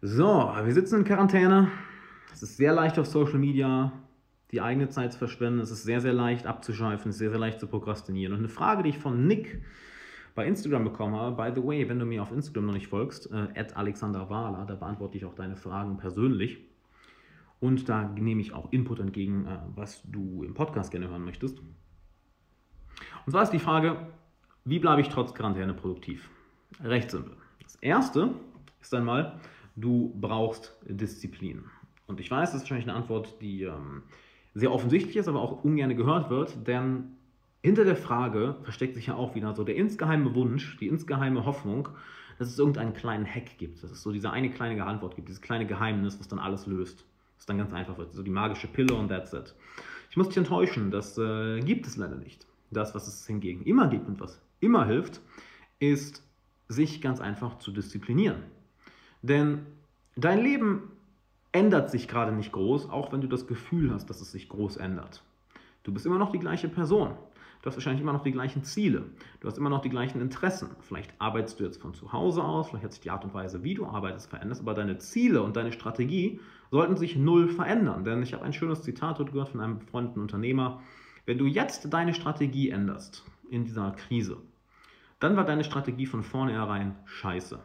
So, wir sitzen in Quarantäne. Es ist sehr leicht auf Social Media die eigene Zeit zu verschwenden. Es ist sehr, sehr leicht abzuschweifen, es ist sehr, sehr leicht zu prokrastinieren. Und eine Frage, die ich von Nick bei Instagram bekommen habe, by the way, wenn du mir auf Instagram noch nicht folgst, äh, Alexander Wahler, da beantworte ich auch deine Fragen persönlich. Und da nehme ich auch Input entgegen, äh, was du im Podcast gerne hören möchtest. Und zwar ist die Frage, wie bleibe ich trotz Quarantäne produktiv? Recht simpel. Das erste ist einmal, du brauchst Disziplin. Und ich weiß, das ist wahrscheinlich eine Antwort, die ähm, sehr offensichtlich ist, aber auch ungern gehört wird, denn hinter der Frage versteckt sich ja auch wieder so der insgeheime Wunsch, die insgeheime Hoffnung, dass es irgendeinen kleinen Hack gibt, dass es so diese eine kleine Antwort gibt, dieses kleine Geheimnis, was dann alles löst, was dann ganz einfach wird, so die magische Pille und that's it. Ich muss dich enttäuschen, das äh, gibt es leider nicht. Das, was es hingegen immer gibt und was immer hilft, ist, sich ganz einfach zu disziplinieren. Denn dein Leben ändert sich gerade nicht groß, auch wenn du das Gefühl hast, dass es sich groß ändert. Du bist immer noch die gleiche Person. Du hast wahrscheinlich immer noch die gleichen Ziele. Du hast immer noch die gleichen Interessen. Vielleicht arbeitest du jetzt von zu Hause aus, vielleicht hat sich die Art und Weise, wie du arbeitest, verändert, aber deine Ziele und deine Strategie sollten sich null verändern. Denn ich habe ein schönes Zitat dort gehört von einem befreundeten Unternehmer. Wenn du jetzt deine Strategie änderst in dieser Krise, dann war deine Strategie von vornherein scheiße.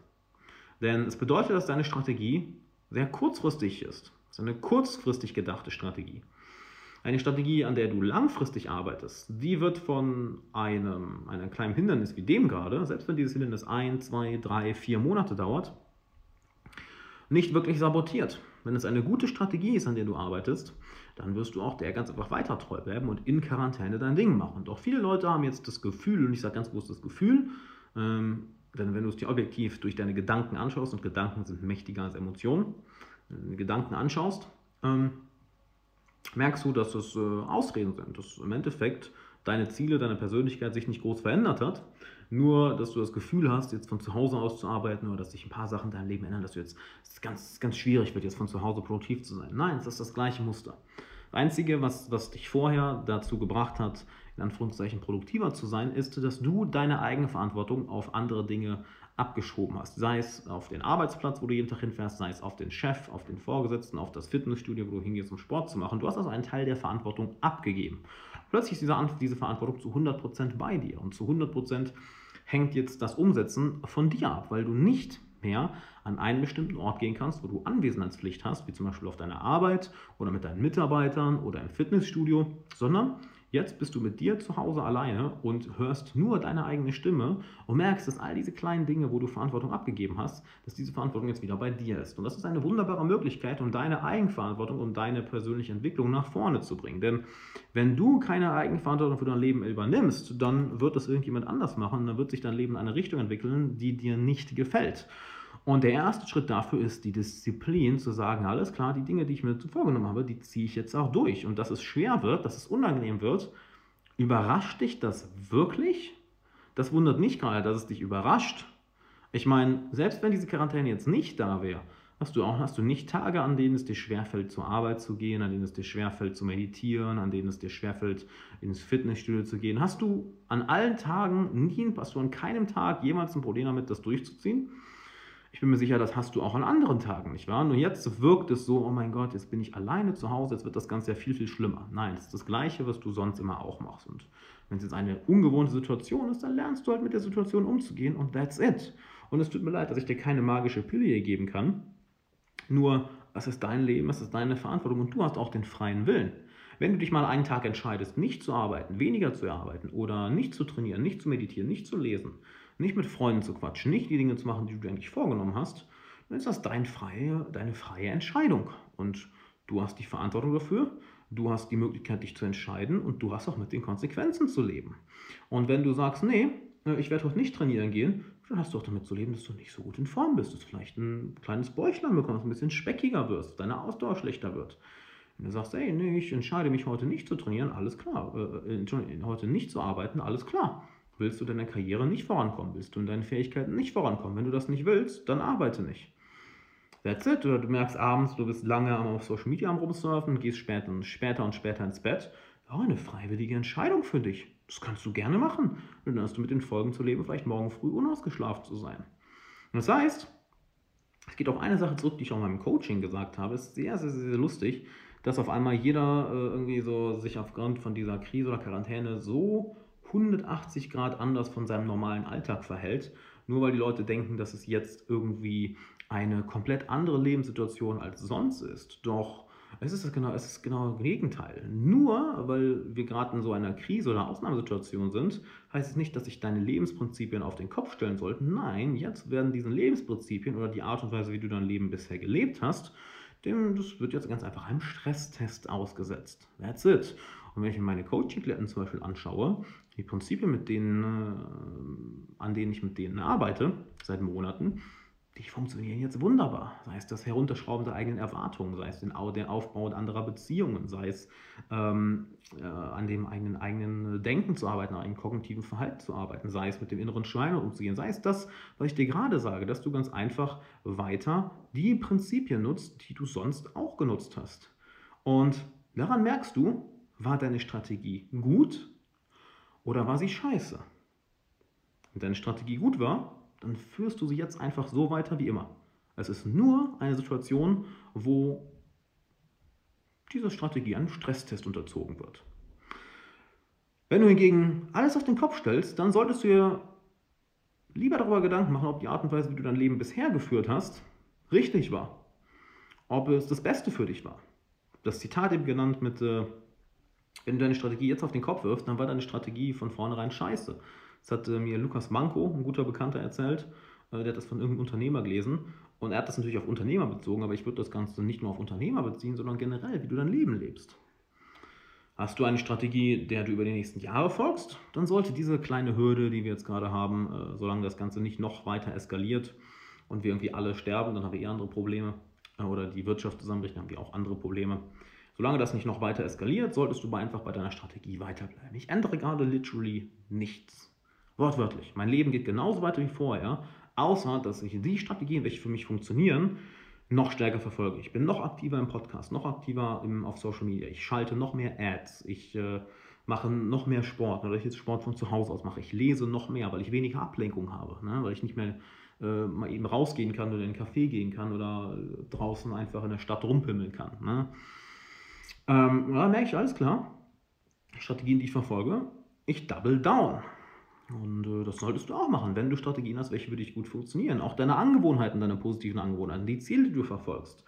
Denn es bedeutet, dass deine Strategie sehr kurzfristig ist. Das ist eine kurzfristig gedachte Strategie. Eine Strategie, an der du langfristig arbeitest, die wird von einem, einem kleinen Hindernis wie dem gerade, selbst wenn dieses Hindernis ein, zwei, drei, vier Monate dauert, nicht wirklich sabotiert. Wenn es eine gute Strategie ist, an der du arbeitest, dann wirst du auch der ganz einfach weiter treu bleiben und in Quarantäne dein Ding machen. Doch viele Leute haben jetzt das Gefühl, und ich sage ganz bewusst das Gefühl, ähm, denn wenn du es dir objektiv durch deine Gedanken anschaust, und Gedanken sind mächtiger als Emotionen, Gedanken anschaust, ähm, merkst du, dass es äh, Ausreden sind, dass im Endeffekt deine Ziele, deine Persönlichkeit sich nicht groß verändert hat, nur dass du das Gefühl hast, jetzt von zu Hause aus zu arbeiten oder dass sich ein paar Sachen in deinem Leben ändern, dass du jetzt es ist ganz, ganz schwierig wird, jetzt von zu Hause produktiv zu sein. Nein, es ist das gleiche Muster. Einzige, was, was dich vorher dazu gebracht hat, in Anführungszeichen produktiver zu sein, ist, dass du deine eigene Verantwortung auf andere Dinge abgeschoben hast. Sei es auf den Arbeitsplatz, wo du jeden Tag hinfährst, sei es auf den Chef, auf den Vorgesetzten, auf das Fitnessstudio, wo du hingehst, um Sport zu machen. Du hast also einen Teil der Verantwortung abgegeben. Plötzlich ist diese, diese Verantwortung zu 100% bei dir und zu 100% hängt jetzt das Umsetzen von dir ab, weil du nicht mehr an einen bestimmten Ort gehen kannst, wo du Anwesenheitspflicht hast, wie zum Beispiel auf deiner Arbeit oder mit deinen Mitarbeitern oder im Fitnessstudio, sondern Jetzt bist du mit dir zu Hause alleine und hörst nur deine eigene Stimme und merkst, dass all diese kleinen Dinge, wo du Verantwortung abgegeben hast, dass diese Verantwortung jetzt wieder bei dir ist. Und das ist eine wunderbare Möglichkeit, um deine Eigenverantwortung und deine persönliche Entwicklung nach vorne zu bringen. Denn wenn du keine Eigenverantwortung für dein Leben übernimmst, dann wird das irgendjemand anders machen, dann wird sich dein Leben in eine Richtung entwickeln, die dir nicht gefällt. Und der erste Schritt dafür ist die Disziplin, zu sagen, alles klar, die Dinge, die ich mir vorgenommen habe, die ziehe ich jetzt auch durch. Und dass es schwer wird, dass es unangenehm wird, überrascht dich das wirklich? Das wundert mich gerade, dass es dich überrascht. Ich meine, selbst wenn diese Quarantäne jetzt nicht da wäre, hast du auch hast du nicht Tage, an denen es dir schwerfällt, zur Arbeit zu gehen, an denen es dir schwerfällt, zu meditieren, an denen es dir schwerfällt, ins Fitnessstudio zu gehen. Hast du an allen Tagen nie, hast du an keinem Tag jemals ein Problem damit, das durchzuziehen? Ich bin mir sicher, das hast du auch an anderen Tagen, nicht wahr? Nur jetzt wirkt es so, oh mein Gott, jetzt bin ich alleine zu Hause, jetzt wird das Ganze ja viel, viel schlimmer. Nein, es ist das Gleiche, was du sonst immer auch machst. Und wenn es jetzt eine ungewohnte Situation ist, dann lernst du halt mit der Situation umzugehen und that's it. Und es tut mir leid, dass ich dir keine magische Pille hier geben kann. Nur, es ist dein Leben, es ist deine Verantwortung und du hast auch den freien Willen. Wenn du dich mal einen Tag entscheidest, nicht zu arbeiten, weniger zu arbeiten oder nicht zu trainieren, nicht zu meditieren, nicht zu lesen, nicht mit Freunden zu quatschen, nicht die Dinge zu machen, die du dir eigentlich vorgenommen hast, dann ist das dein freie, deine freie Entscheidung. Und du hast die Verantwortung dafür, du hast die Möglichkeit, dich zu entscheiden und du hast auch mit den Konsequenzen zu leben. Und wenn du sagst, nee, äh, ich werde heute nicht trainieren gehen, dann hast du auch damit zu leben, dass du nicht so gut in Form bist, dass du vielleicht ein kleines Bäuchlein bekommst, ein bisschen speckiger wirst, deine Ausdauer schlechter wird. Wenn du sagst, ey, nee, ich entscheide mich heute nicht zu trainieren, alles klar. Äh, äh heute nicht zu arbeiten, alles klar. Willst du deiner Karriere nicht vorankommen? Willst du in deinen Fähigkeiten nicht vorankommen? Wenn du das nicht willst, dann arbeite nicht. That's it. Oder du merkst abends, du bist lange auf Social Media am rumsurfen, gehst später und später und später ins Bett. Ja, eine freiwillige Entscheidung für dich. Das kannst du gerne machen. Und dann hast du mit den Folgen zu leben, vielleicht morgen früh unausgeschlafen zu sein. Und das heißt, Es geht auf eine Sache zurück, die ich auch in meinem Coaching gesagt habe. Es ist sehr, sehr, sehr lustig, dass auf einmal jeder äh, irgendwie so sich aufgrund von dieser Krise oder Quarantäne so 180 Grad anders von seinem normalen Alltag verhält, nur weil die Leute denken, dass es jetzt irgendwie eine komplett andere Lebenssituation als sonst ist. Doch es ist genau, es ist genau das Gegenteil. Nur weil wir gerade in so einer Krise oder Ausnahmesituation sind, heißt es nicht, dass sich deine Lebensprinzipien auf den Kopf stellen sollten. Nein, jetzt werden diesen Lebensprinzipien oder die Art und Weise, wie du dein Leben bisher gelebt hast, dem, das wird jetzt ganz einfach einem Stresstest ausgesetzt. That's it. Und wenn ich mir meine Coaching-Klienten zum Beispiel anschaue, die Prinzipien, mit denen, äh, an denen ich mit denen arbeite, seit Monaten, die funktionieren jetzt wunderbar. Sei es das Herunterschrauben der eigenen Erwartungen, sei es den, Aufbau anderer Beziehungen, sei es ähm, äh, an dem eigenen, eigenen Denken zu arbeiten, an einem kognitiven Verhalten zu arbeiten, sei es mit dem inneren Schweine umzugehen, sei es das, was ich dir gerade sage, dass du ganz einfach weiter die Prinzipien nutzt, die du sonst auch genutzt hast. Und daran merkst du, war deine Strategie gut oder war sie scheiße? Wenn deine Strategie gut war, dann führst du sie jetzt einfach so weiter wie immer. Es ist nur eine Situation, wo diese Strategie einem Stresstest unterzogen wird. Wenn du hingegen alles auf den Kopf stellst, dann solltest du dir lieber darüber Gedanken machen, ob die Art und Weise, wie du dein Leben bisher geführt hast, richtig war. Ob es das Beste für dich war. Das Zitat eben genannt mit, äh, wenn du deine Strategie jetzt auf den Kopf wirfst, dann war deine Strategie von vornherein scheiße. Das hat äh, mir Lukas Manko, ein guter Bekannter, erzählt. Äh, der hat das von irgendeinem Unternehmer gelesen. Und er hat das natürlich auf Unternehmer bezogen, aber ich würde das Ganze nicht nur auf Unternehmer beziehen, sondern generell, wie du dein Leben lebst. Hast du eine Strategie, der du über die nächsten Jahre folgst, dann sollte diese kleine Hürde, die wir jetzt gerade haben, äh, solange das Ganze nicht noch weiter eskaliert und wir irgendwie alle sterben, dann haben wir eher andere Probleme oder die Wirtschaft zusammenbricht, dann haben wir auch andere Probleme. Solange das nicht noch weiter eskaliert, solltest du einfach bei deiner Strategie weiterbleiben. Ich ändere gerade literally nichts. Wortwörtlich. Mein Leben geht genauso weiter wie vorher, außer dass ich die Strategien, welche für mich funktionieren, noch stärker verfolge. Ich bin noch aktiver im Podcast, noch aktiver im, auf Social Media. Ich schalte noch mehr Ads. Ich äh, mache noch mehr Sport, oder ich jetzt Sport von zu Hause aus mache. Ich lese noch mehr, weil ich weniger Ablenkung habe, ne? weil ich nicht mehr äh, mal eben rausgehen kann oder in einen Café gehen kann oder draußen einfach in der Stadt rumpimmeln kann. Ne? Ähm, da merke ich, alles klar. Strategien, die ich verfolge, ich double down. Und äh, das solltest du auch machen, wenn du Strategien hast, welche für dich gut funktionieren. Auch deine Angewohnheiten, deine positiven Angewohnheiten, die Ziele, die du verfolgst.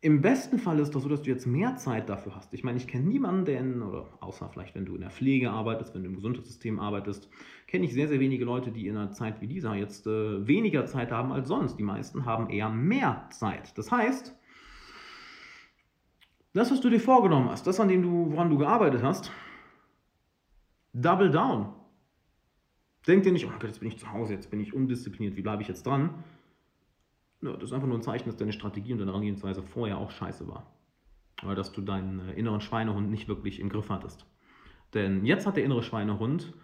Im besten Fall ist das so, dass du jetzt mehr Zeit dafür hast. Ich meine, ich kenne niemanden, der in, oder außer vielleicht, wenn du in der Pflege arbeitest, wenn du im Gesundheitssystem arbeitest, kenne ich sehr, sehr wenige Leute, die in einer Zeit wie dieser jetzt äh, weniger Zeit haben als sonst. Die meisten haben eher mehr Zeit. Das heißt, das, was du dir vorgenommen hast, das, an dem du, woran du gearbeitet hast, double down. Denk dir nicht, oh Gott, jetzt bin ich zu Hause, jetzt bin ich undiszipliniert, wie bleibe ich jetzt dran? Ja, das ist einfach nur ein Zeichen, dass deine Strategie und deine Herangehensweise vorher auch scheiße war. Oder dass du deinen äh, inneren Schweinehund nicht wirklich im Griff hattest. Denn jetzt hat der innere Schweinehund,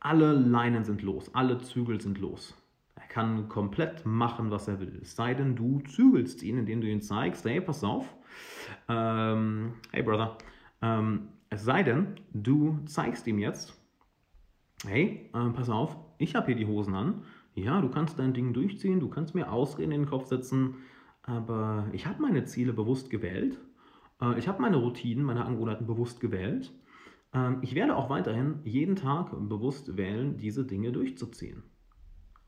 alle Leinen sind los, alle Zügel sind los. Er kann komplett machen, was er will. Es sei denn, du zügelst ihn, indem du ihn zeigst, hey, pass auf, ähm, hey Brother, ähm, es sei denn, du zeigst ihm jetzt, hey, äh, pass auf, ich habe hier die Hosen an. Ja, du kannst dein Ding durchziehen, du kannst mir Ausreden in den Kopf setzen, aber ich habe meine Ziele bewusst gewählt. Äh, ich habe meine Routinen, meine Angewohnheiten bewusst gewählt. Ähm, ich werde auch weiterhin jeden Tag bewusst wählen, diese Dinge durchzuziehen.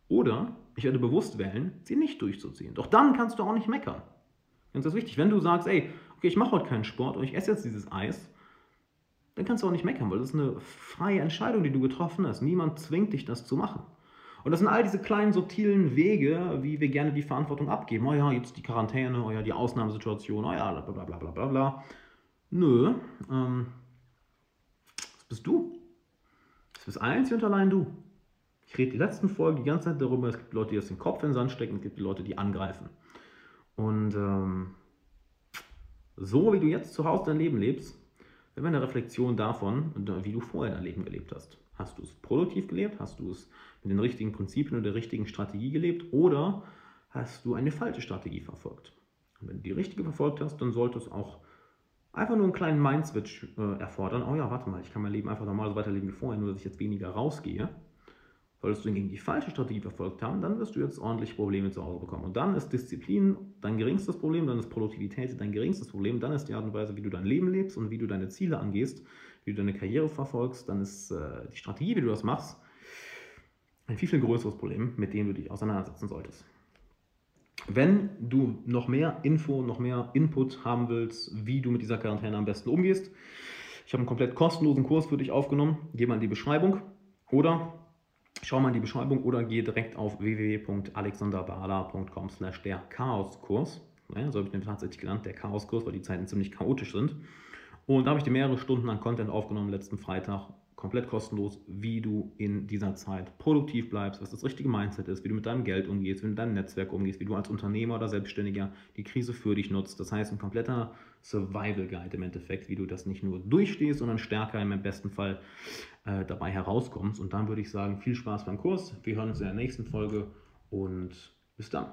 Oder ich werde bewusst wählen, sie nicht durchzuziehen. Doch dann kannst du auch nicht meckern. Ganz das wichtig. Wenn du sagst, ey, okay, ich mache heute keinen Sport und ich esse jetzt dieses Eis, dann kannst du auch nicht meckern, weil das ist eine freie Entscheidung, die du getroffen hast. Niemand zwingt dich, das zu machen. Und das sind all diese kleinen subtilen Wege, wie wir gerne die Verantwortung abgeben. Oh ja, jetzt die Quarantäne, oh ja, die Ausnahmesituation, oh ja, bla bla bla bla bla bla. Nö, ähm, das bist du. Das bist einzig und allein du. Ich rede die letzten Folgen die ganze Zeit darüber, es gibt Leute, die das den Kopf in den Sand stecken, es gibt die Leute, die angreifen. Und ähm, so wie du jetzt zu Hause dein Leben lebst, immer eine Reflexion davon, wie du vorher dein Leben gelebt hast. Hast du es produktiv gelebt? Hast du es mit den richtigen Prinzipien und der richtigen Strategie gelebt? Oder hast du eine falsche Strategie verfolgt? Und wenn du die richtige verfolgt hast, dann sollte es auch einfach nur einen kleinen Mindswitch äh, erfordern. Oh ja, warte mal, ich kann mein Leben einfach normal so weiterleben wie vorher, nur dass ich jetzt weniger rausgehe. Solltest du hingegen die falsche Strategie verfolgt haben, dann wirst du jetzt ordentlich Probleme zu Hause bekommen. Und dann ist Disziplin dein geringstes Problem, dann ist Produktivität dein geringstes Problem, dann ist die Art und Weise, wie du dein Leben lebst und wie du deine Ziele angehst, wie du deine Karriere verfolgst, dann ist äh, die Strategie, wie du das machst, ein viel, viel größeres Problem, mit dem du dich auseinandersetzen solltest. Wenn du noch mehr Info, noch mehr Input haben willst, wie du mit dieser Quarantäne am besten umgehst, ich habe einen komplett kostenlosen Kurs für dich aufgenommen. Geh mal in die Beschreibung oder schau mal in die Beschreibung oder geh direkt auf www.alexanderbala.com slash der Chaoskurs. Ja, so habe ich den tatsächlich genannt, der Chaoskurs, weil die Zeiten ziemlich chaotisch sind. Und da habe ich dir mehrere Stunden an Content aufgenommen letzten Freitag komplett kostenlos, wie du in dieser Zeit produktiv bleibst, was das richtige Mindset ist, wie du mit deinem Geld umgehst, wie du mit deinem Netzwerk umgehst, wie du als Unternehmer oder Selbstständiger die Krise für dich nutzt. Das heißt, ein kompletter Survival Guide im Endeffekt, wie du das nicht nur durchstehst, sondern stärker im besten Fall äh, dabei herauskommst. Und dann würde ich sagen, viel Spaß beim Kurs. Wir hören uns in der nächsten Folge und bis dann.